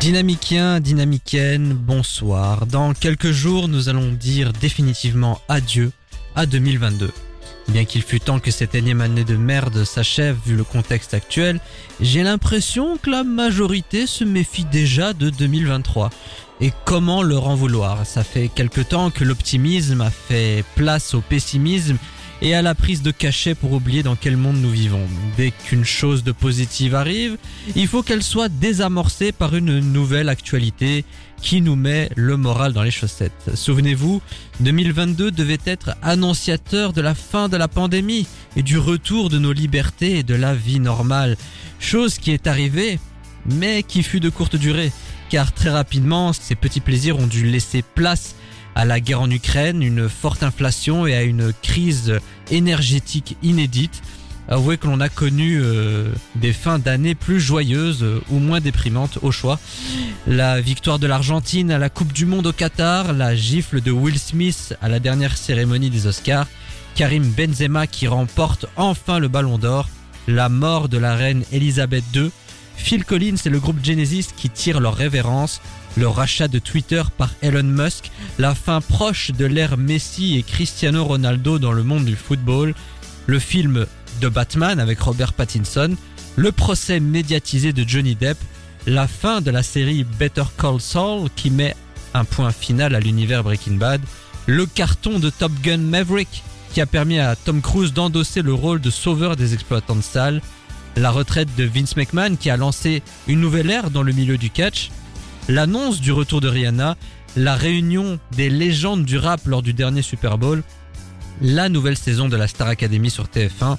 Dynamicien, dynamicienne, bonsoir. Dans quelques jours, nous allons dire définitivement adieu à 2022. Bien qu'il fût temps que cette énième année de merde s'achève vu le contexte actuel, j'ai l'impression que la majorité se méfie déjà de 2023. Et comment leur en vouloir Ça fait quelque temps que l'optimisme a fait place au pessimisme et à la prise de cachet pour oublier dans quel monde nous vivons. Dès qu'une chose de positive arrive, il faut qu'elle soit désamorcée par une nouvelle actualité qui nous met le moral dans les chaussettes. Souvenez-vous, 2022 devait être annonciateur de la fin de la pandémie et du retour de nos libertés et de la vie normale. Chose qui est arrivée, mais qui fut de courte durée, car très rapidement, ces petits plaisirs ont dû laisser place à la guerre en Ukraine, une forte inflation et à une crise énergétique inédite. Avouez que l'on a connu euh, des fins d'année plus joyeuses euh, ou moins déprimantes au choix. La victoire de l'Argentine à la Coupe du Monde au Qatar, la gifle de Will Smith à la dernière cérémonie des Oscars, Karim Benzema qui remporte enfin le Ballon d'Or, la mort de la reine Elisabeth II, Phil Collins et le groupe Genesis qui tirent leur révérence, le rachat de Twitter par Elon Musk, la fin proche de l'ère Messi et Cristiano Ronaldo dans le monde du football, le film de Batman avec Robert Pattinson, le procès médiatisé de Johnny Depp, la fin de la série Better Call Saul qui met un point final à l'univers Breaking Bad, le carton de Top Gun Maverick qui a permis à Tom Cruise d'endosser le rôle de sauveur des exploitants de salles, la retraite de Vince McMahon qui a lancé une nouvelle ère dans le milieu du catch, l'annonce du retour de Rihanna, la réunion des légendes du rap lors du dernier Super Bowl, la nouvelle saison de la Star Academy sur TF1.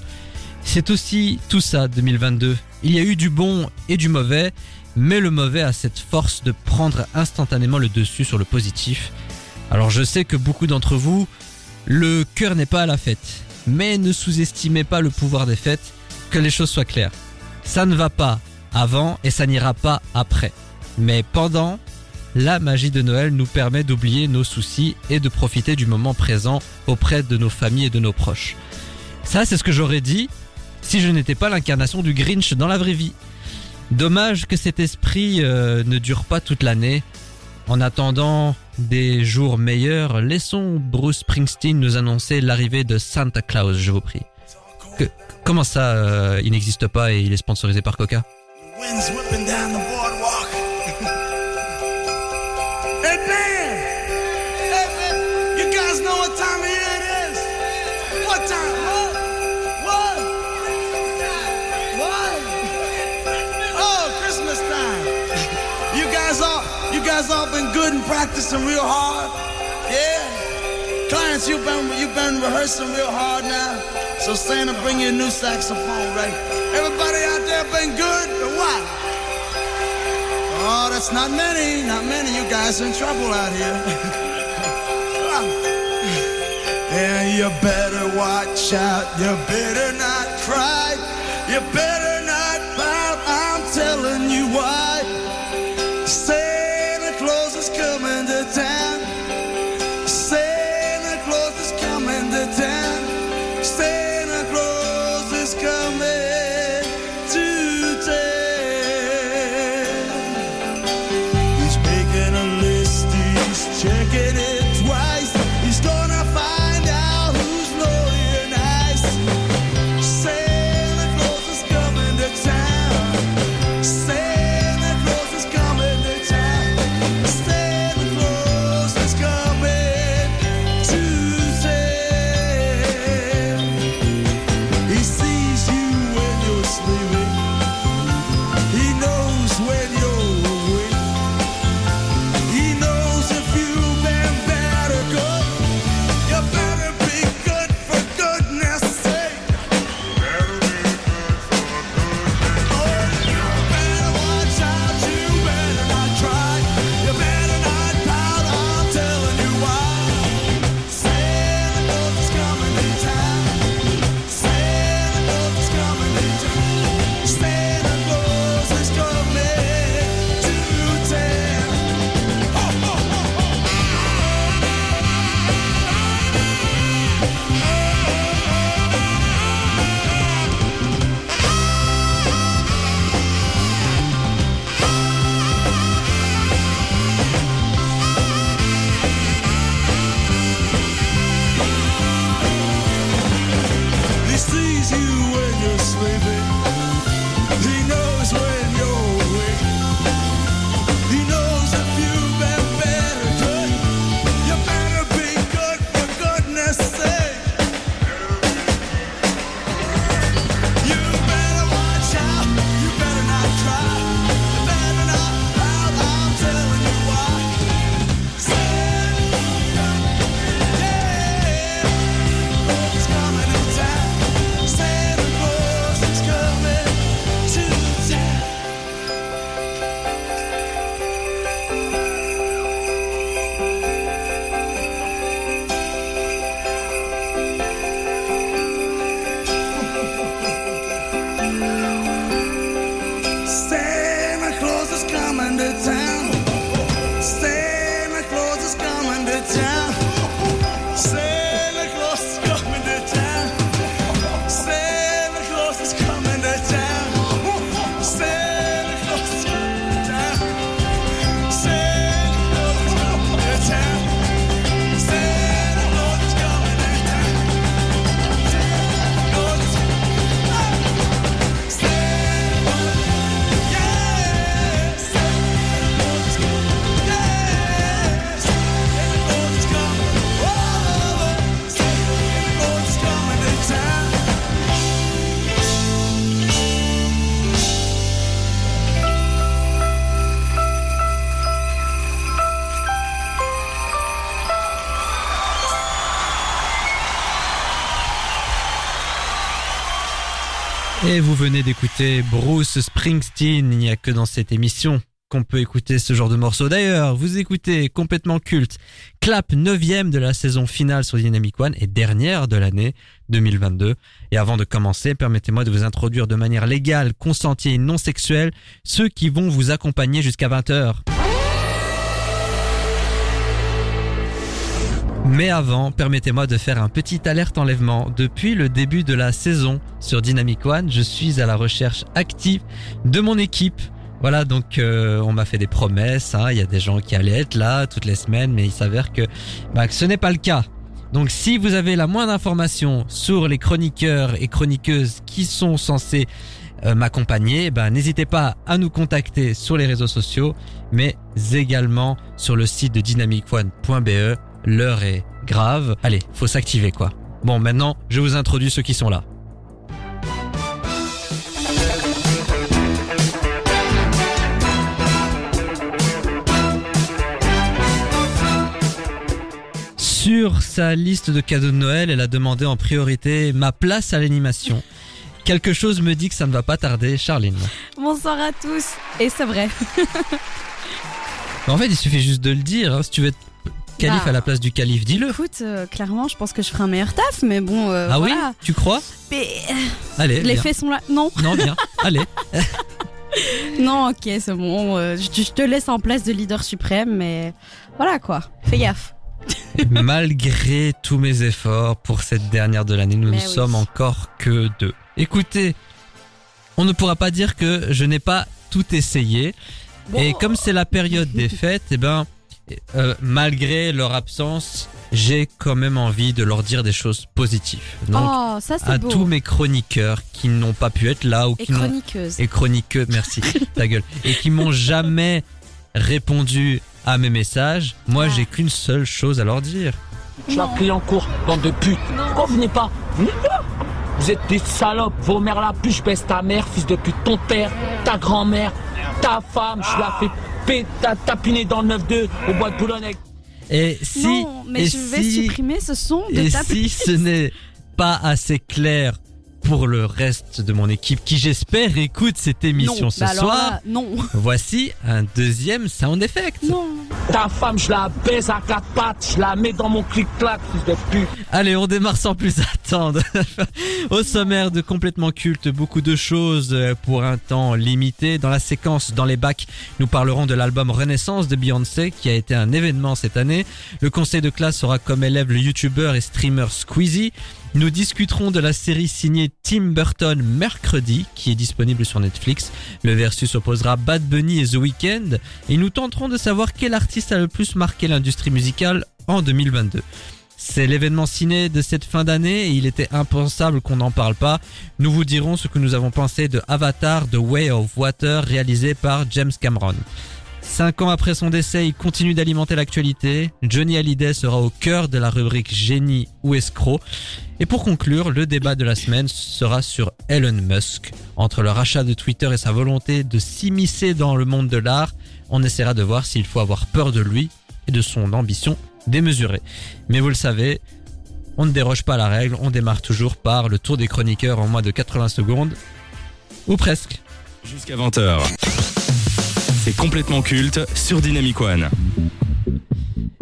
C'est aussi tout ça 2022. Il y a eu du bon et du mauvais, mais le mauvais a cette force de prendre instantanément le dessus sur le positif. Alors je sais que beaucoup d'entre vous, le cœur n'est pas à la fête, mais ne sous-estimez pas le pouvoir des fêtes, que les choses soient claires. Ça ne va pas avant et ça n'ira pas après. Mais pendant, la magie de Noël nous permet d'oublier nos soucis et de profiter du moment présent auprès de nos familles et de nos proches. Ça, c'est ce que j'aurais dit si je n'étais pas l'incarnation du Grinch dans la vraie vie. Dommage que cet esprit euh, ne dure pas toute l'année. En attendant des jours meilleurs, laissons Bruce Springsteen nous annoncer l'arrivée de Santa Claus, je vous prie. Comment ça, euh, il n'existe pas et il est sponsorisé par Coca? Been and practicing real hard? Yeah? Clients, you've been, you've been rehearsing real hard now. So Santa, bring you a new saxophone, right? Everybody out there been good or what? Oh, that's not many, not many. You guys in trouble out here. yeah, you better watch out. You better not cry. You better not pout. I'm telling you why. sleeping. Venez d'écouter Bruce Springsteen. Il n'y a que dans cette émission qu'on peut écouter ce genre de morceau. D'ailleurs, vous écoutez complètement culte. Clap 9 de la saison finale sur Dynamic One et dernière de l'année 2022. Et avant de commencer, permettez-moi de vous introduire de manière légale, consentie et non sexuelle ceux qui vont vous accompagner jusqu'à 20h. Mais avant, permettez-moi de faire un petit alerte enlèvement. Depuis le début de la saison sur Dynamic One, je suis à la recherche active de mon équipe. Voilà, donc euh, on m'a fait des promesses. hein. Il y a des gens qui allaient être là toutes les semaines, mais il s'avère que, bah, que ce n'est pas le cas. Donc si vous avez la moindre information sur les chroniqueurs et chroniqueuses qui sont censés euh, m'accompagner, ben n'hésitez pas à nous contacter sur les réseaux sociaux, mais également sur le site de dynamicone.be. L'heure est grave. Allez, faut s'activer quoi. Bon, maintenant, je vous introduis ceux qui sont là. Sur sa liste de cadeaux de Noël, elle a demandé en priorité ma place à l'animation. Quelque chose me dit que ça ne va pas tarder, Charline. Bonsoir à tous. Et c'est vrai. En fait, il suffit juste de le dire. hein. Si tu veux être calife Bah. à la place du calife, dis-le. Écoute, euh, clairement, je pense que je ferai un meilleur taf, mais bon, euh, ah oui. Tu crois Mais euh, Allez, les faits sont là. Non, Non, viens. Allez. non, ok, c'est bon. euh, je, je te laisse en place de leader suprême, mais voilà quoi. Fais gaffe. Malgré tous mes efforts pour cette dernière de l'année, nous Mais ne oui. sommes encore que deux. Écoutez, on ne pourra pas dire que je n'ai pas tout essayé. Et comme c'est la période des fêtes, eh ben, euh, malgré leur absence, j'ai quand même envie de leur dire des choses positives. Donc, oh, ça c'est à beau. tous mes chroniqueurs qui n'ont pas pu être là ou Et qui n'ont chroniqueuse. et chroniqueux, merci, ta gueule, et qui m'ont jamais répondu à mes messages, moi Ah. j'ai qu'une seule chose à leur dire. Je la pris en cours, bande de putes. Pourquoi vous venez pas Venez pas Vous êtes des salopes, vos mères la pute, je baisse ta mère, fils de pute, ton père, ta grand-mère, ta femme, je la fais pé- ta- tapiner dans le 9-2 au bois de Boulogne. Et si, non, mais et je vais si, supprimer ce son de et ta si ce n'est pas assez clair pour le reste de mon équipe qui j'espère écoute cette émission non, ce bah alors soir, là, non, voici un deuxième sound effect. non. ta femme, je la baise à quatre pattes, je la mets dans mon clic-clac, fils de pute. Allez, on démarre sans plus attendre. Au sommaire de complètement culte, beaucoup de choses pour un temps limité. Dans la séquence dans les bacs, nous parlerons de l'album Renaissance de Beyoncé qui a été un événement cette année. Le conseil de classe aura comme élève le youtubeur et streamer Squeezie. Nous discuterons de la série signée Tim Burton mercredi qui est disponible sur Netflix. Le versus opposera Bad Bunny et The Weeknd et nous tenterons de savoir quel artiste a le plus marqué l'industrie musicale en 2022. C'est l'événement ciné de cette fin d'année et il était impensable qu'on n'en parle pas. Nous vous dirons ce que nous avons pensé de Avatar The Way of Water réalisé par James Cameron. Cinq ans après son décès, il continue d'alimenter l'actualité. Johnny Hallyday sera au cœur de la rubrique génie ou escroc. Et pour conclure, le débat de la semaine sera sur Elon Musk. Entre le rachat de Twitter et sa volonté de s'immiscer dans le monde de l'art, on essaiera de voir s'il faut avoir peur de lui et de son ambition démesurée. Mais vous le savez, on ne déroge pas à la règle, on démarre toujours par le tour des chroniqueurs en moins de 80 secondes. Ou presque. Jusqu'à 20h. C'est complètement culte sur Dynamic One.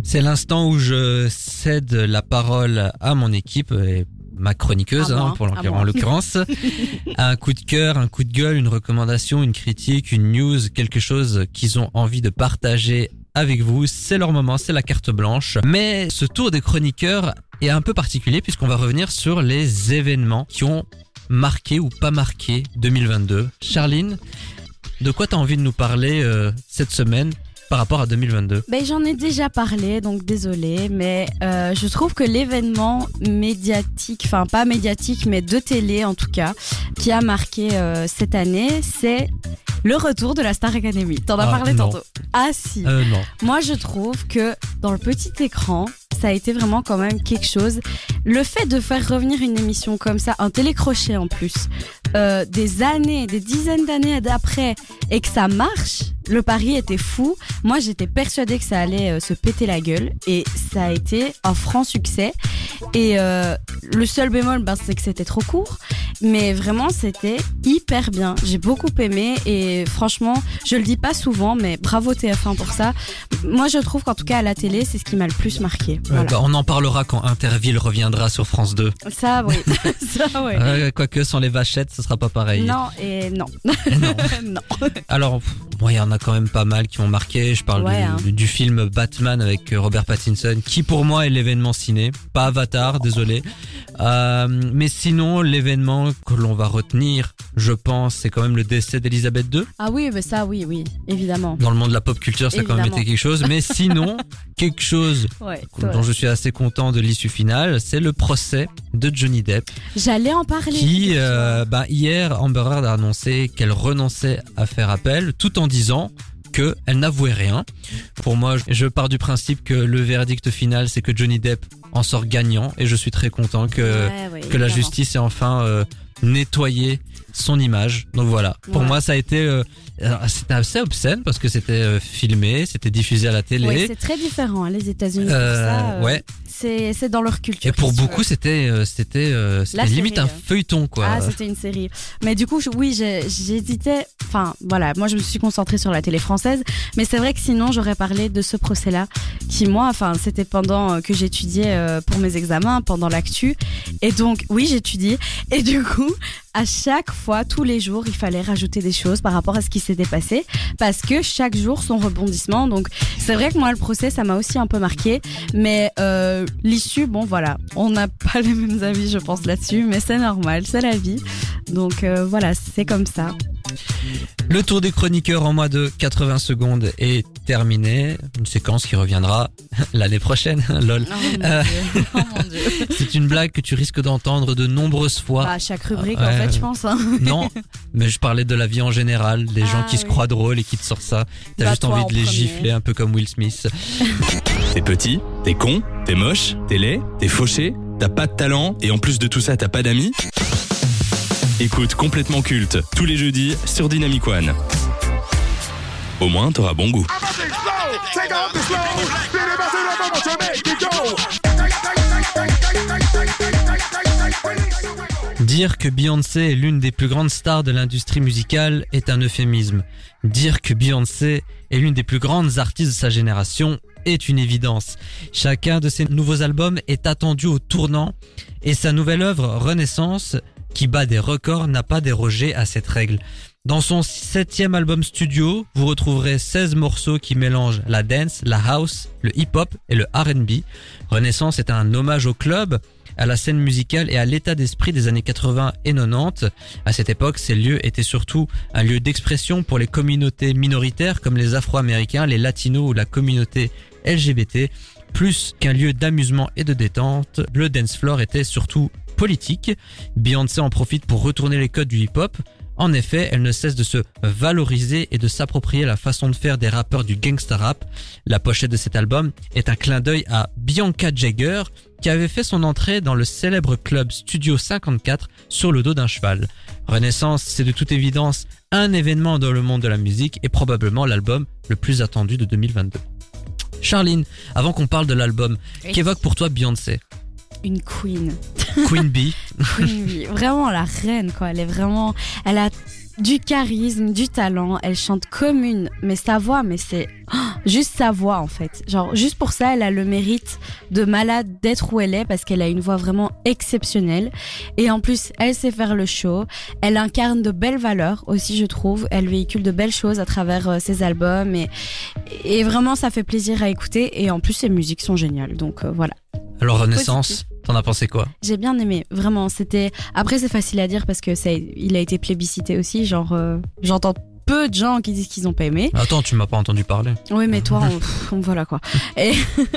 C'est l'instant où je cède la parole à mon équipe et ma chroniqueuse, hein, pour en l'occurrence. un coup de cœur, un coup de gueule, une recommandation, une critique, une news, quelque chose qu'ils ont envie de partager avec vous. C'est leur moment, c'est la carte blanche. Mais ce tour des chroniqueurs est un peu particulier puisqu'on va revenir sur les événements qui ont marqué ou pas marqué 2022. Charline, de quoi t'as envie de nous parler euh, cette semaine? Par rapport à 2022 Ben, j'en ai déjà parlé, donc désolé, mais euh, je trouve que l'événement médiatique, enfin pas médiatique, mais de télé en tout cas, qui a marqué euh, cette année, c'est le retour de la Star Academy. T'en as Ah, parlé non. tantôt. Ah si. euh, Non. Moi, je trouve que dans le petit écran, ça a été vraiment quand même quelque chose. Le fait de faire revenir une émission comme ça, un télécrochet en plus, euh, des années, des dizaines d'années d'après, et que ça marche, le pari était fou. Moi, j'étais persuadée que ça allait euh, se péter la gueule, et ça a été un franc succès. Et euh, le seul bémol, ben, c'est que c'était trop court, mais vraiment, c'était hyper bien. J'ai beaucoup aimé, et franchement, je le dis pas souvent, mais bravo TF1 pour ça. Moi, je trouve qu'en tout cas, à la télé, c'est ce qui m'a le plus marqué. Voilà. Bah, on en parlera quand Interville reviendra sur France 2. Ça, oui. ça, oui. Euh, quoique sans les vachettes, ce sera pas pareil. Non, et non. Non. non. Alors, bon, il y en a quand même pas mal qui ont marqué. Je parle Ouais, du, hein. du film Batman avec euh, Robert Pattinson, qui pour moi est l'événement ciné, pas Avatar, désolé. Euh, mais sinon, l'événement que l'on va retenir, je pense, c'est quand même le décès d'Elisabeth II. Ah oui, mais ça, oui, oui, évidemment. Dans le monde de la pop culture, ça a quand même été quelque chose. Mais sinon, quelque chose Ouais, dont je suis assez content de l'issue finale, c'est le procès de Johnny Depp. J'allais en parler. qui, euh, bah, hier, Amber Heard a annoncé qu'elle renonçait à faire appel, tout en disant que elle n'avouait rien. Pour moi, je pars du principe que le verdict final, c'est que Johnny Depp en sort gagnant, et je suis très content que Ouais, ouais, que la justice ait enfin euh, nettoyé son image. Donc voilà. Pour moi, ça a été, euh, alors, c'était assez obscène parce que c'était euh, filmé, c'était diffusé à la télé. C'est très différent, hein, les États-Unis. Euh, euh, ouais. C'est dans leur culture. Et pour beaucoup, c'était, euh, c'était, euh, limite série, un feuilleton, quoi. Ah, c'était une série. Mais du coup, je- oui, j'hésitais. Enfin, voilà, moi, je me suis concentrée sur la télé française. Mais c'est vrai que sinon, j'aurais parlé de ce procès-là, qui, moi, enfin, c'était pendant euh, que j'étudiais pour mes examens, pendant l'actu. Et donc, oui, j'étudie. Et du coup, à chaque fois, tous les jours, il fallait rajouter des choses par rapport à ce qui s'était passé. Parce que chaque jour, son rebondissement. Donc, c'est vrai que moi, le procès, ça m'a aussi un peu marqué. Mais euh, l'issue, bon, voilà. On n'a pas les mêmes avis, je pense, là-dessus. Mais c'est normal, c'est la vie. Donc, euh, voilà, c'est comme ça. Le tour des chroniqueurs en moins de 80 secondes est terminé. Une séquence qui reviendra l'année prochaine. Lol. Oh mon Euh. Dieu. Oh mon Dieu. C'est une blague que tu risques d'entendre de nombreuses fois. Bah, chaque rubrique, en fait, je pense. hein. Non, mais je parlais de la vie en général, des gens Ah, qui se oui. croient drôles et qui te sortent ça. T'as Bah, juste envie en de les premier. gifler un peu comme Will Smith. T'es petit, t'es con, t'es moche, t'es laid, t'es fauché, t'as pas de talent et en plus de tout ça t'as pas d'amis Écoute complètement culte tous les jeudis sur Dynamic One. Au moins t'auras bon goût. Dire que Beyoncé est l'une des plus grandes stars de l'industrie musicale est un euphémisme. Dire que Beyoncé est l'une des plus grandes artistes de sa génération est une évidence. Chacun de ses nouveaux albums est attendu au tournant et sa nouvelle œuvre Renaissance, qui bat des records, n'a pas dérogé à cette règle. Dans son septième album studio, vous retrouverez 16 morceaux qui mélangent la dance, la house, le hip-hop et le R&B. Renaissance est un hommage au club, à la scène musicale et à l'état d'esprit des années 80 et 90. À cette époque, ces lieux étaient surtout un lieu d'expression pour les communautés minoritaires comme les Afro-Américains, les Latinos ou la communauté LGBT. Plus qu'un lieu d'amusement et de détente, le dance floor était surtout politique. Beyoncé en profite pour retourner les codes du hip-hop. En effet, elle ne cesse de se valoriser et de s'approprier la façon de faire des rappeurs du gangsta rap. La pochette de cet album est un clin d'œil à Bianca Jagger, qui avait fait son entrée dans le célèbre club Studio 54 sur le dos d'un cheval. Renaissance, c'est de toute évidence un événement dans le monde de la musique et probablement l'album le plus attendu de 2022. Charline, avant qu'on parle de l'album, Oui. qu'évoque pour toi Beyoncé? Une queen. Queen Bee Queen Bee. Vraiment la reine, quoi. Elle est vraiment. Elle a du charisme, du talent. Elle chante comme une. Mais sa voix, mais c'est. oh, juste sa voix en fait. Genre juste pour ça, elle a le mérite de malade d'être où elle est parce qu'elle a une voix vraiment exceptionnelle. Et en plus, elle sait faire le show. Elle incarne de belles valeurs aussi, je trouve. Elle véhicule de belles choses à travers euh, ses albums et, et vraiment ça fait plaisir à écouter. Et en plus, ses musiques sont géniales. Donc euh, voilà. Alors Renaissance, t'en as pensé quoi? J'ai bien aimé, vraiment. C'était. Après, c'est facile à dire parce que ça, il a été plébiscité aussi. Genre, euh, j'entends peu de gens qui disent qu'ils ont pas aimé. Attends, tu m'as pas entendu parler. Oui, mais toi, on, voilà quoi. Et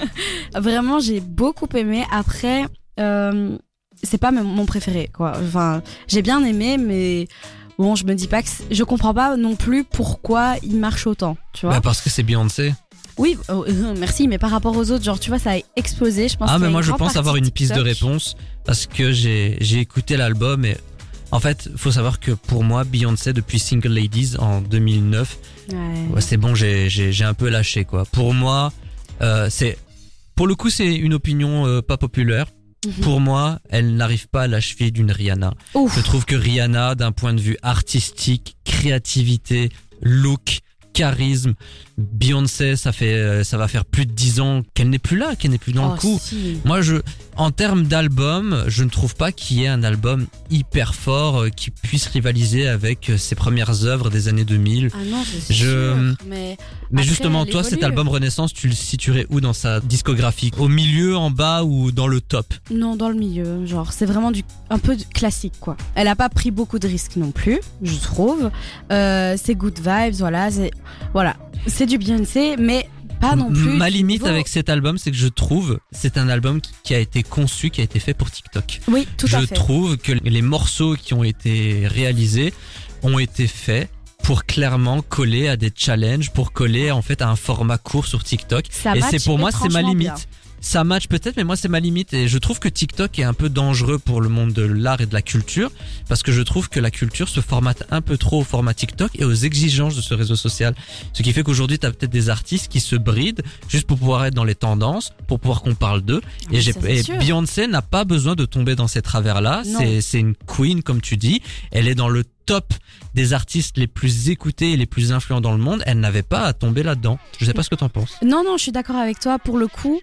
vraiment, j'ai beaucoup aimé. Après, euh, c'est pas mon- préféré, quoi. Enfin, j'ai bien aimé, mais bon, je me dis pas que je comprends pas non plus pourquoi il marche autant, tu vois. Bah, parce que c'est Beyoncé. Oui, euh, euh, merci, mais par rapport aux autres, genre, tu vois, ça a explosé. Je pense. Ah mais moi je pense avoir une piste de réponse parce que j'ai j'ai écouté l'album et en fait faut savoir que pour moi Beyoncé depuis Single Ladies en 2009 Ouais. ouais, c'est bon j'ai j'ai j'ai un peu lâché quoi. Pour moi euh, c'est pour le coup c'est une opinion euh, pas populaire. Mhm. Pour moi elle n'arrive pas à la cheville d'une Rihanna. Ouf. Je trouve que Rihanna d'un point de vue artistique, créativité, look charisme. Beyoncé, ça fait, euh, ça va faire plus de 10 ans qu'elle n'est plus là, qu'elle n'est plus dans Oh, le coup. si. Moi, je, en termes d'album, je ne trouve pas qu'il y ait un album hyper fort euh, qui puisse rivaliser avec euh, ses premières œuvres des années 2000. Ah non, Je- sûr, mais Mais Après, justement, toi, cet album Renaissance, tu le situerais où dans sa discographie? Au milieu, en bas ou dans le top? Non, dans le milieu, genre c'est vraiment du un peu classique quoi. Elle a pas pris beaucoup de risques non plus, je trouve. Euh, c'est good vibes, voilà, c'est voilà, c'est du Beyoncé, mais pas non plus. Ma limite niveau- avec cet album, c'est que je trouve c'est un album qui- a été conçu, qui a été fait pour TikTok. Oui, tout je à fait. trouve que les morceaux qui ont été réalisés ont été faits pour clairement coller à des challenges, pour coller en fait à un format court sur TikTok. Ça et c'est pour moi c'est ma limite. bien. Ça match peut-être, mais moi c'est ma limite et je trouve que TikTok est un peu dangereux pour le monde de l'art et de la culture parce que je trouve que la culture se formate un peu trop au format TikTok et aux exigences de ce réseau social. Ce qui fait qu'aujourd'hui t'as peut-être des artistes qui se brident juste pour pouvoir être dans les tendances, pour pouvoir qu'on parle d'eux. mais Et, j'ai. Beyoncé n'a pas besoin de tomber dans ces travers-là. C'est une queen, comme tu dis. Elle est dans le top des artistes les plus écoutés et les plus influents dans le monde. Elle n'avait pas à tomber là-dedans. Je sais pas ce que t'en penses. Non, non, je suis d'accord avec toi. Pour le coup,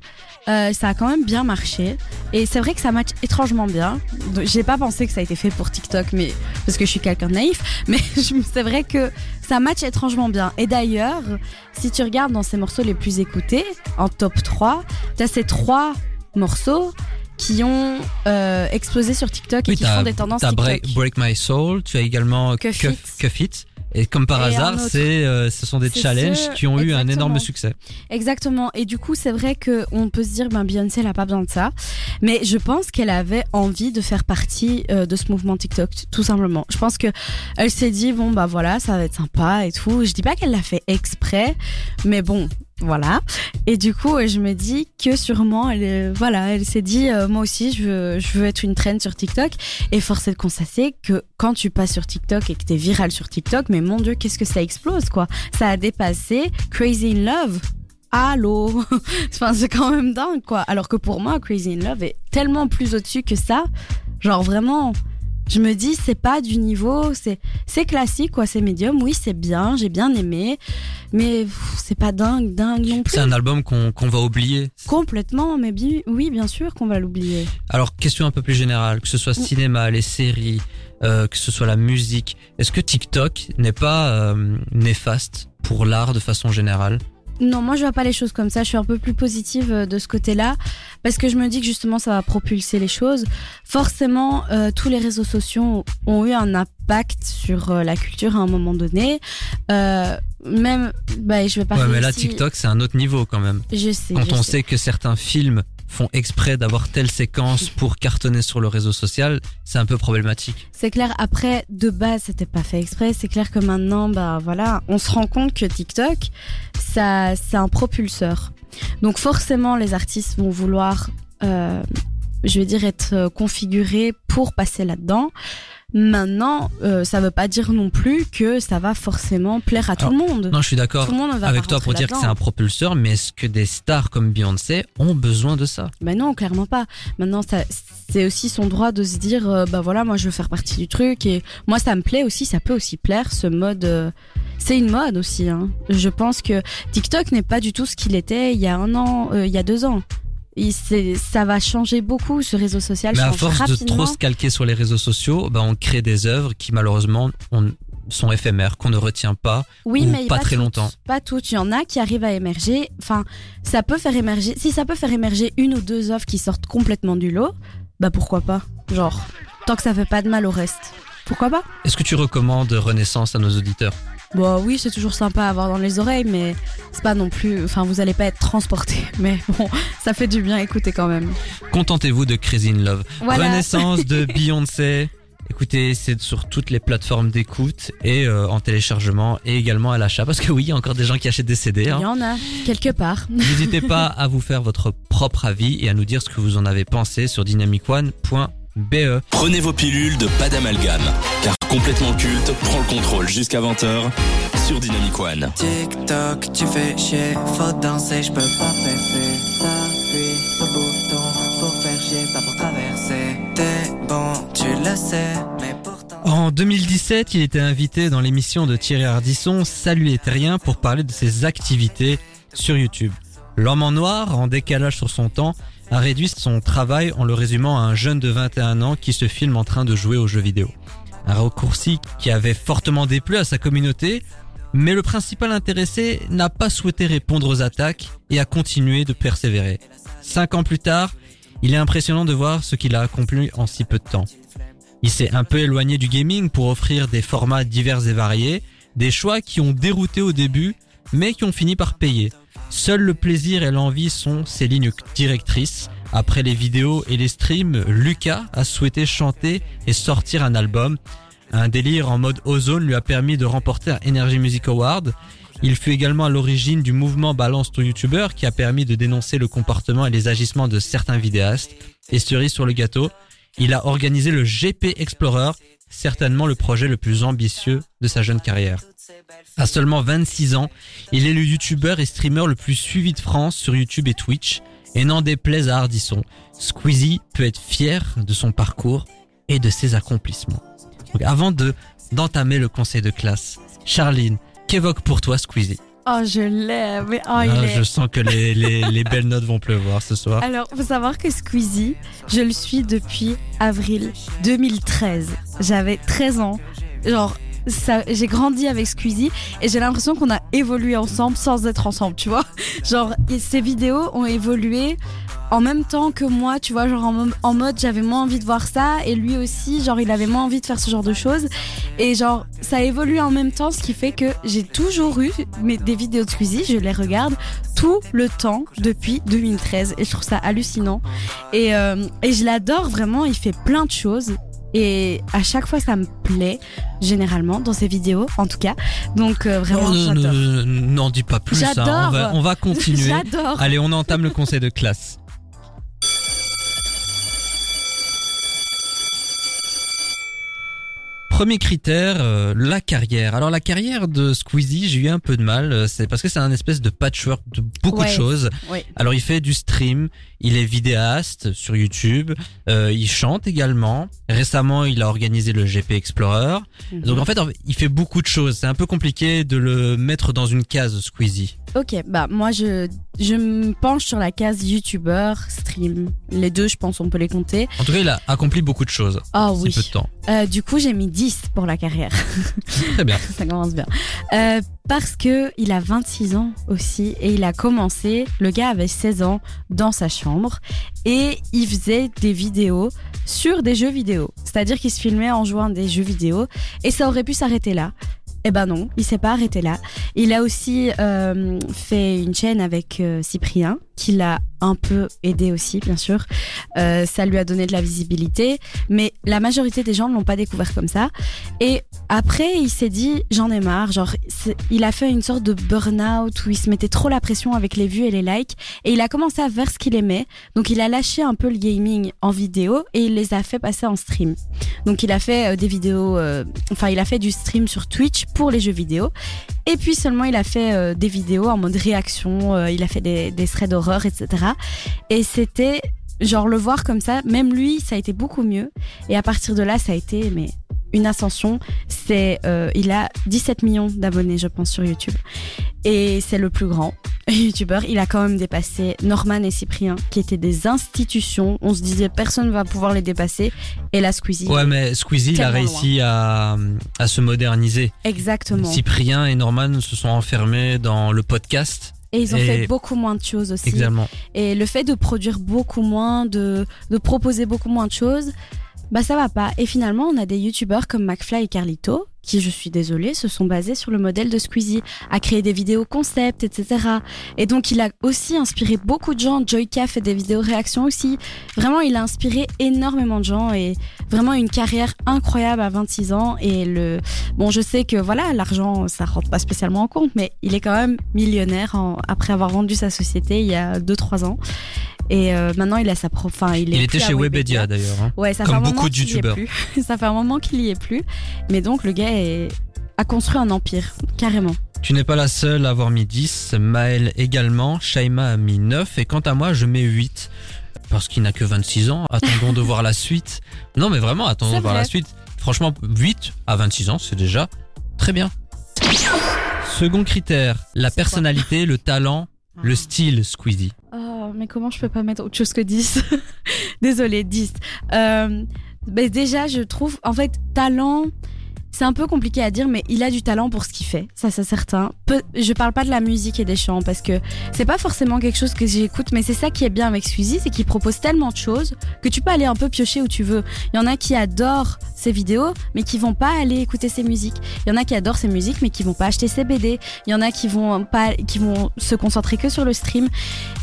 euh, ça a quand même bien marché. Et c'est vrai que ça match étrangement bien. J'ai pas pensé que ça a été fait pour TikTok, mais parce que je suis quelqu'un naïf. Mais c'est vrai que ça match étrangement bien. Et d'ailleurs, si tu regardes dans ces morceaux les plus écoutés, en top 3, t'as ces trois morceaux qui ont euh, explosé sur TikTok et Oui, qui font des tendances TikTok. Break, Break My Soul. Tu as également Cuff Cuff, It. Cuff It. Et comme par Et hasard, c'est, euh, ce sont des challenges qui ont eu un énorme succès. Exactement. Et du coup, c'est vrai que on peut se dire, ben Beyoncé, elle a pas besoin de ça. Mais je pense qu'elle avait envie de faire partie euh, de ce mouvement TikTok, tout simplement. Je pense que elle s'est dit, bon bah voilà, ça va être sympa et tout. Je dis pas qu'elle l'a fait exprès, mais bon. Voilà. Et du coup, euh, je me dis que sûrement, elle, euh, voilà, elle s'est dit, euh, moi aussi, je veux, je veux être une trend sur TikTok. Et force est de constater que quand tu passes sur TikTok et que t'es viral sur TikTok, mais mon Dieu, qu'est-ce que ça explose, quoi. Ça a dépassé Crazy in Love. Allô? C'est quand même dingue, quoi. Alors que pour moi, Crazy in Love est tellement plus au-dessus que ça. Genre vraiment, je me dis, c'est pas du niveau, c'est c'est classique, quoi. C'est médium. Oui, c'est bien, j'ai bien aimé, mais c'est pas dingue, dingue non plus. C'est un album qu'on, va oublier. Complètement, mais bi- oui, bien sûr qu'on va l'oublier. Alors, question un peu plus générale, que ce soit Mm. cinéma, les séries, euh, que ce soit la musique, est-ce que TikTok n'est pas euh, néfaste pour l'art de façon générale? Non, moi je vois pas les choses comme ça. Je suis un peu plus positive euh, de ce côté-là parce que je me dis que justement ça va propulser les choses. Forcément, euh, tous les réseaux sociaux ont eu un impact sur euh, la culture à un moment donné. Euh, même, bah, je vais pas. Ouais, mais là, TikTok, c'est un autre niveau quand même. Je sais. Quand je on sais. sait que certains films font exprès d'avoir telle séquence pour cartonner sur le réseau social, c'est un peu problématique. C'est clair. Après, de base, c'était pas fait exprès. C'est clair que maintenant, bah voilà, on se rend compte que TikTok, ça, c'est un propulseur. Donc forcément, les artistes vont vouloir, euh, je vais dire, être euh, configurés pour passer là-dedans. Maintenant, euh, ça veut pas dire non plus que ça va forcément plaire à tout le monde. Non, je suis d'accord avec toi pour dire que c'est un propulseur, mais est-ce que des stars comme Beyoncé ont besoin de ça? Ben non, clairement pas. Maintenant, ça- c'est aussi son droit de se dire, euh, bah voilà, moi je veux faire partie du truc et moi ça me plaît aussi, ça peut aussi plaire ce mode. euh, c'est une mode aussi. Hein. Je pense que TikTok n'est pas du tout ce qu'il était il y a un an, euh, il y a deux ans. Ça va changer beaucoup, ce réseau social Mais à force de trop se calquer sur les réseaux sociaux, bah, on crée des œuvres qui malheureusement on- sont éphémères, qu'on ne retient pas. Oui, ou mais pas très toutes, longtemps. Pas toutes. Il y en a qui arrivent à émerger. Enfin, ça peut faire émerger. Si ça peut faire émerger une ou deux offres qui sortent complètement du lot, bah pourquoi pas? Genre, tant que ça fait pas de mal au reste. Pourquoi pas? Est-ce que tu recommandes Renaissance à nos auditeurs? Bon, oui, c'est toujours sympa à avoir dans les oreilles, mais c'est pas non plus. Enfin, vous allez pas être transporté. Mais bon, ça fait du bien écouter quand même. Contentez-vous de Crazy in Love. Voilà. Renaissance de Beyoncé. Écoutez, c'est sur toutes les plateformes d'écoute et euh, en téléchargement et également à l'achat. Parce que oui, il y a encore des gens qui achètent des CD. Il y Hein. en a, quelque part. N'hésitez pas à vous faire votre propre avis et à nous dire ce que vous en avez pensé sur dynamicone.be. Prenez vos pilules de pas d'amalgame, car complètement culte prend le contrôle jusqu'à 20h sur Dynamic One. TikTok, tu fais chier, faut danser, je peux pas baisser. T'appuies sur le bouton pour faire chier, pas pour traverser. T'es bon, tu le sais, mais pourtant. En 2017, il était invité dans l'émission de Thierry Ardisson Salut les terriens pour parler de ses activités sur YouTube. L'homme en noir, en décalage sur son temps, a réduit son travail en le résumant à un jeune de 21 ans qui se filme en train de jouer aux jeux vidéo. Un raccourci qui avait fortement déplu à sa communauté, mais le principal intéressé n'a pas souhaité répondre aux attaques et a continué de persévérer. Cinq ans plus tard, il est impressionnant de voir ce qu'il a accompli en si peu de temps. Il s'est un peu éloigné du gaming pour offrir des formats divers et variés, des choix qui ont dérouté au début, mais qui ont fini par payer. Seul le plaisir et l'envie sont ses lignes directrices. Après les vidéos et les streams, Lucas a souhaité chanter et sortir un album. Un délire en mode ozone lui a permis de remporter un Energy Music Award. Il fut également à l'origine du mouvement Balance ton YouTuber qui a permis de dénoncer le comportement et les agissements de certains vidéastes. Et cerise sur le gâteau, il a organisé le GP Explorer, certainement le projet le plus ambitieux de sa jeune carrière. À seulement 26 ans, il est le youtubeur et streamer le plus suivi de France sur YouTube et Twitch, et n'en déplaise à Hardisson, Squeezie peut être fier de son parcours et de ses accomplissements. Donc avant de d'entamer le conseil de classe, Charline, qu'évoque pour toi Squeezie? Oh, je l'aime. Mais oh, Ah, il est. Je sens que les, les, les belles notes vont pleuvoir ce soir. Alors, faut savoir que Squeezie, je le suis depuis avril 2013. J'avais 13 ans. Genre, j'ai grandi avec Squeezie et j'ai l'impression qu'on a évolué ensemble sans être ensemble, tu vois. Genre, ces vidéos ont évolué en même temps que moi, tu vois, genre en, mo- en mode j'avais moins envie de voir ça et lui aussi, genre il avait moins envie de faire ce genre de choses. Et genre ça a évolué en même temps, ce qui fait que j'ai toujours eu mais des vidéos de Squeezie, je les regarde tout le temps depuis 2013 et je trouve ça hallucinant. Et, euh, et je l'adore vraiment, il fait plein de choses et à chaque fois ça me plaît généralement dans ses vidéos en tout cas donc euh, vraiment Oh, j'adore. ne- N'en dis pas plus, hein. J'adore. on, va, on va continuer. J'adore. Allez, on entame le conseil de classe. Premier critère, euh, la carrière. Alors la carrière de Squeezie, j'ai eu un peu de mal, euh, c'est parce que c'est un espèce de patchwork de beaucoup de choses. Ouais. Alors il fait du stream, il est vidéaste sur YouTube, euh, il chante également. Récemment, il a organisé le GP Explorer. Mhm. Donc en fait, il fait beaucoup de choses. C'est un peu compliqué de le mettre dans une case Squeezie. Ok, bah moi je, je me penche sur la case youtubeur, stream. Les deux, je pense, on peut les compter. En tout cas, il a accompli beaucoup de choses. Ah oui. peu de temps. Euh, du coup, j'ai mis 10 pour la carrière. Très bien. Ça commence bien. Euh, parce que il a 26 ans aussi et il a commencé, le gars avait 16 ans dans sa chambre et il faisait des vidéos sur des jeux vidéo. C'est-à-dire qu'il se filmait en jouant à des jeux vidéo et ça aurait pu s'arrêter là. Eh ben non, il s'est pas arrêté là. Il a aussi euh, fait une chaîne avec euh, Cyprien qu'il a un peu aidé aussi, bien sûr. Euh, ça lui a donné de la visibilité, mais la majorité des gens ne l'ont pas découvert comme ça. Et après, il s'est dit, j'en ai marre. Genre, il a fait une sorte de burn-out où il se mettait trop la pression avec les vues et les likes, et il a commencé à faire ce qu'il aimait. Donc, il a lâché un peu le gaming en vidéo et il les a fait passer en stream. Donc, il a fait euh, des vidéos, euh, enfin, il a fait du stream sur Twitch pour les jeux vidéo. Et puis seulement, il a fait euh, des vidéos en mode réaction, euh, il a fait des, des threads d'horreur, etc. Et c'était, genre, le voir comme ça, même lui, ça a été beaucoup mieux. Et à partir de là, ça a été, mais une ascension. C'est, euh, il a 17 millions d'abonnés, je pense, sur YouTube. Et c'est le plus grand YouTuber. Il a quand même dépassé Norman et Cyprien, qui étaient des institutions. On se disait, personne va pouvoir les dépasser. Et là, Squeezie. Ouais, mais Squeezie, il a réussi à, à se moderniser. Exactement. Cyprien et Norman se sont enfermés dans le podcast. Et ils ont Et- fait beaucoup moins de choses aussi. Exactement. Et le fait de produire beaucoup moins, de, de proposer beaucoup moins de choses, bah ça va pas. Et finalement, on a des youtubeurs comme McFly et Carlito, qui, je suis désolée, se sont basés sur le modèle de Squeezie, à créer des vidéos concept, etc. Et donc, il a aussi inspiré beaucoup de gens. Joyka fait des vidéos réactions aussi. Vraiment, il a inspiré énormément de gens et vraiment une carrière incroyable à 26 ans. Et le, bon, je sais que voilà, l'argent, ça rentre pas spécialement en compte, mais il est quand même millionnaire après avoir vendu sa société il y a 2-3 ans. Et euh, maintenant, il a sa propre. Enfin, il, est Il était chez Webedia d'ailleurs. hein. Ouais, ça Comme fait un beaucoup moment de qu'il y est youtubeurs. plus. ça fait un moment qu'il y est plus. Mais donc, le gars est- a construit un empire, carrément. Tu n'es pas la seule à avoir mis 10, Maël également, Shaima a mis 9 et quant à moi je mets 8 parce qu'il n'a que 26 ans. Attendons de voir la suite. Non mais vraiment, attendons de voir la suite. Franchement, 8 à 26 ans, c'est déjà très bien. Second critère, la personnalité, le talent, le Ah. style Squeezie. Oh, mais comment je peux pas mettre autre chose que 10 Désolée, 10. Euh, ben déjà, je trouve, en fait, talent, c'est un peu compliqué à dire, mais il a du talent pour ce qu'il fait, ça c'est certain. Peu- je parle pas de la musique et des chants, parce que c'est pas forcément quelque chose que j'écoute, mais c'est ça qui est bien avec Squeezie, c'est qu'il propose tellement de choses que tu peux aller un peu piocher où tu veux. Il y en a qui adorent ses vidéos, mais qui vont pas aller écouter ses musiques. Il y en a qui adorent ses musiques, mais qui vont pas acheter ses BD. Il y en a qui vont pas, qui vont se concentrer que sur le stream.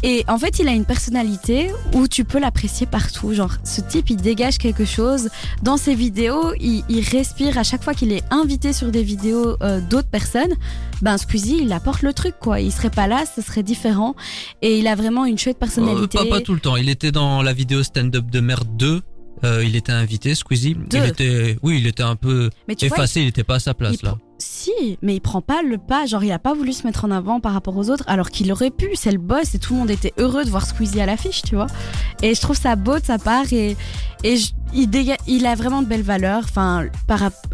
Et en fait, il a une personnalité où tu peux l'apprécier partout. Genre, ce type, il dégage quelque chose. Dans ses vidéos, il, il respire à chaque fois qu'il est invité sur des vidéos euh, d'autres personnes. Ben, Squeezie, il apporte le truc, quoi. Il serait pas là, ce serait différent. Et il a vraiment une chouette personnalité. Euh, pas, pas tout le temps. Il était dans la vidéo stand-up de merde 2. Euh, il était invité, Squeezie. Deux. Il était, oui, il était un peu Mais tu vois, effacé. il était pas à sa place il là. Si, mais il prend pas le pas. Genre, il a pas voulu se mettre en avant par rapport aux autres, alors qu'il aurait pu. C'est le boss et tout le monde était heureux de voir Squeezie à l'affiche, tu vois. Et je trouve ça beau de sa part et, et il, a vraiment de belles valeurs. Enfin,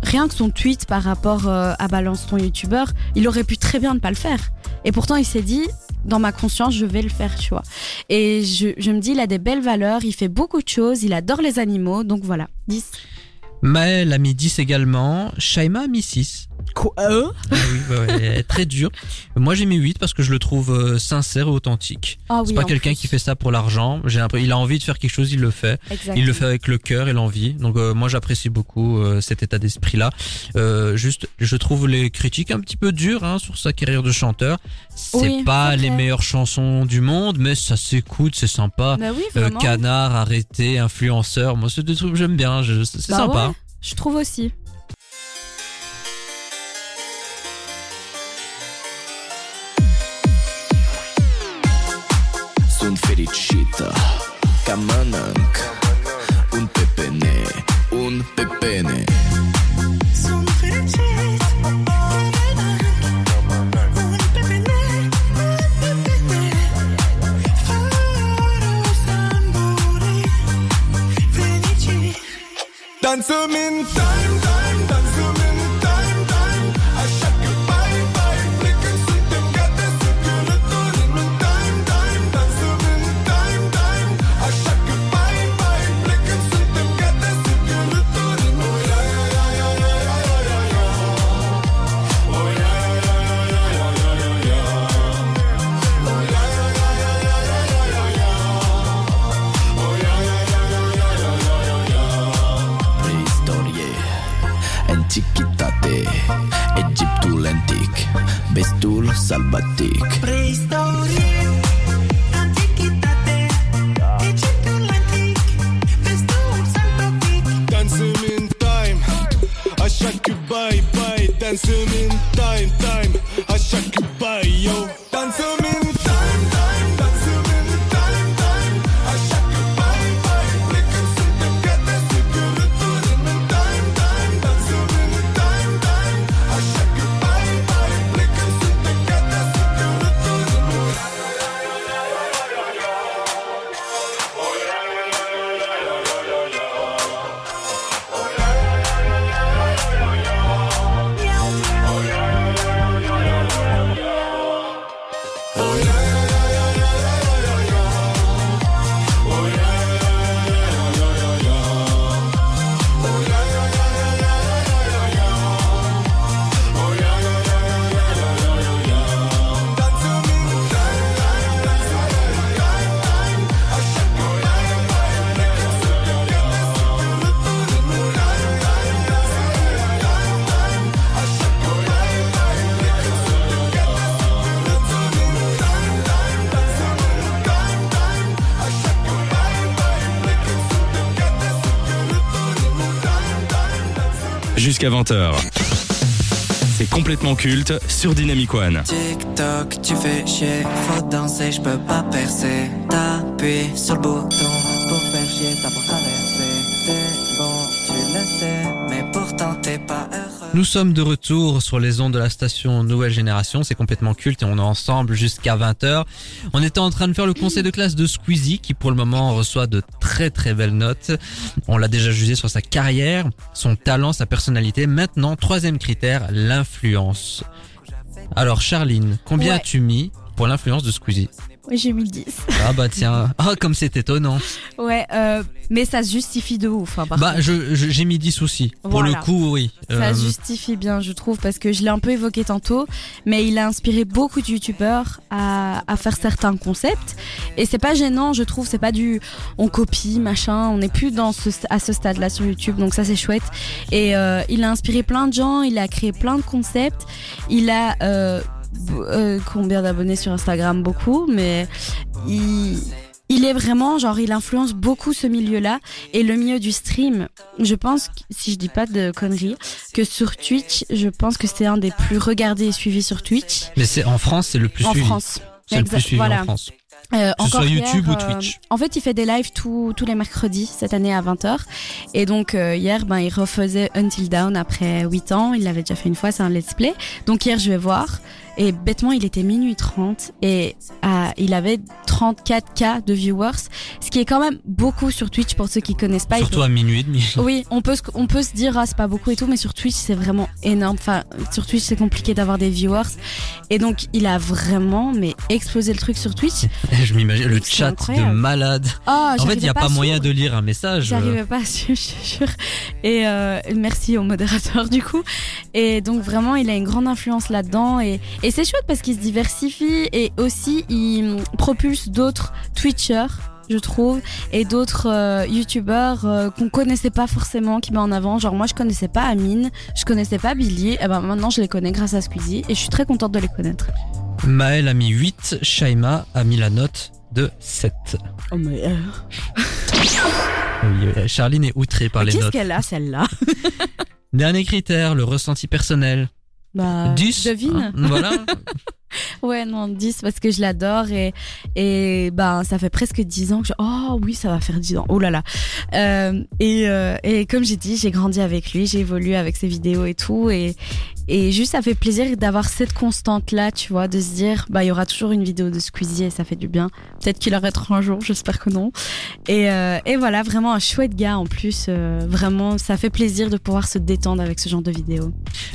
rien que son tweet par rapport euh, à Balance ton YouTuber, il aurait pu très bien ne pas le faire. Et pourtant, il s'est dit, dans ma conscience, je vais le faire, tu vois. Et je, je me dis, il a des belles valeurs, il fait beaucoup de choses, il adore les animaux, donc voilà. 10. Maël a mis 10 également. Shaima a mis 6. Quoi Ah oui, ouais, très dur. Moi j'ai mis 8 parce que je le trouve euh, sincère et authentique. Ah C'est oui, pas en quelqu'un qui fait ça pour l'argent. J'ai il a envie de faire quelque chose, il le fait. Exactement. Il le fait avec le cœur et l'envie. Donc euh, moi j'apprécie beaucoup euh, cet état d'esprit là. Euh, juste, je trouve les critiques un petit peu dures hein, sur sa carrière de chanteur. C'est Oui, pas c'est les meilleures chansons du monde, mais ça s'écoute, c'est sympa. Bah Euh, canard, arrêté, influenceur. Moi c'est des trucs que j'aime bien. C'est Bah sympa. ouais, je trouve aussi. Fericită. Ca mănânc Un pepene Un pepene. Sunt fericit Un pepene, jusqu'à 20h. C'est complètement culte sur Dynamic One. TikTok, tu fais chier, faut danser, je peux pas percer. T'appuies sur le bouton Nous sommes de retour sur les ondes de la station Nouvelle Génération, c'est complètement culte et on est ensemble jusqu'à 20h. On était en train de faire le conseil de classe de Squeezie qui pour le moment reçoit de très très belles notes. On l'a déjà jugé sur sa carrière, son talent, sa personnalité. Maintenant, troisième critère, l'influence. Alors Charline, combien Ouais. as-tu mis pour l'influence de Squeezie? Oui, j'ai mis 10. Ah bah tiens, ah comme c'est étonnant. Ouais, euh, mais ça se justifie de ouf. hein, par Bah je je- j'ai mis 10 aussi. Pour Voilà. le coup, oui. Ça Euh, justifie bien, je trouve, parce que je l'ai un peu évoqué tantôt, mais il a inspiré beaucoup de youtubeurs à, à faire certains concepts. Et c'est pas gênant, je trouve, c'est pas du on copie, machin, on n'est plus dans ce, à ce stade-là sur YouTube, donc ça c'est chouette. Et euh, il a inspiré plein de gens, il a créé plein de concepts, il a euh, euh, combien d'abonnés sur Instagram Beaucoup, mais il. Il est vraiment, genre, il influence beaucoup ce milieu-là. Et le milieu du stream, je pense, si je dis pas de conneries, que sur Twitch, je pense que c'est un des plus regardés et suivis sur Twitch. Mais c'est en France, c'est le plus en suivi. France. C'est le plus suivi voilà. en France. Euh, Que ce soit YouTube hier, ou euh, Twitch. en fait, il fait des lives tous tous les mercredis cette année à 20h. Et donc, euh, hier, ben, il refaisait Until Down après 8 ans. Il l'avait déjà fait une fois, c'est un let's play. Donc, hier, je vais voir. Et bêtement, il était minuit 30 et euh, il avait 34K de viewers, ce qui est quand même beaucoup sur Twitch pour ceux qui connaissent pas. Surtout à minuit et demi. oui, on peut, se- on peut se dire, ah, c'est pas beaucoup et tout, mais sur Twitch, c'est vraiment énorme. Enfin, sur Twitch, c'est compliqué d'avoir des viewers. Et donc, il a vraiment, mais explosé le truc sur Twitch. Je m'imagine le chat de incroyable. malade. Ah, en fait, il n'y a pas moyen de lire un message. J'arrivais pas à suivre, je te jure. Et euh, merci au modérateur du coup. Et donc vraiment, il a une grande influence là-dedans. Et, et c'est chouette parce qu'il se diversifie et aussi il propulse d'autres Twitchers. Je trouve et d'autres euh, youtubeurs euh, qu'on connaissait pas forcément qui met en avant genre moi je connaissais pas Amine je connaissais pas Billy et ben maintenant je les connais grâce à Squeezie et je suis très contente de les connaître Maël a mis 8, Shaima a mis la note de 7. oh mais euh, Oui, euh, Charline est outrée par les qu'est-ce notes. qu'elle a celle-là? Dernier critère, le ressenti personnel. Bah 10. devine hein, voilà. Ouais, non, 10 parce que je l'adore et, et ben, ça fait presque 10 ans que je... Oh oui, ça va faire 10 ans. Oh là là. Euh, et, euh, et comme j'ai dit, j'ai grandi avec lui, j'ai évolué avec ses vidéos et tout. Et, et juste, ça fait plaisir d'avoir cette constante-là, tu vois, de se dire, bah, il y aura toujours une vidéo de Squeezie et ça fait du bien. Peut-être qu'il arrêtera un jour, j'espère que non. Et, euh, et voilà, vraiment un chouette gars en plus. euh, vraiment, ça fait plaisir de pouvoir se détendre avec ce genre de vidéos.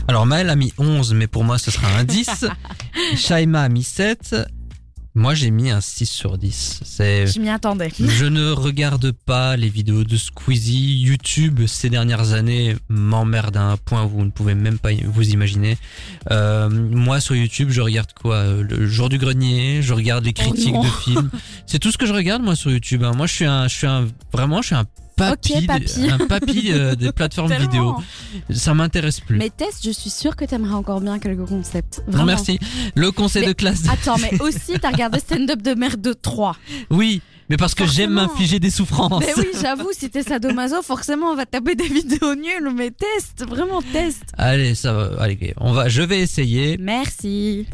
Alors Maël a mis 11, mais pour moi ce sera un 10. Shaima a mis 7. Moi j'ai mis un 6 sur 10. C'est... Je m'y attendais. Je ne regarde pas les vidéos de Squeezie. YouTube ces dernières années m'emmerde à un point où vous ne pouvez même pas vous imaginer. Euh, moi sur YouTube, je regarde quoi? Le jour du grenier, je regarde les critiques non. de films. C'est tout ce que je regarde moi sur YouTube. hein. Moi je suis un, je suis un, vraiment je suis un papy, papy. un papy euh, des plateformes vidéo. Ça m'intéresse plus. Mais Tess, je suis sûre que t'aimerais encore bien quelques concepts. non Vraiment. merci. Le conseil Mais- de classe. Attends, mais aussi, t'as regardé Stand Up de Merde 3. Oui, mais parce que j'aime m'infliger des souffrances. Mais oui, j'avoue, si t'es sadomaso, forcément, on va taper des vidéos nulles, mais teste, vraiment teste. Allez, ça va. Allez, on va. Je vais essayer. Merci.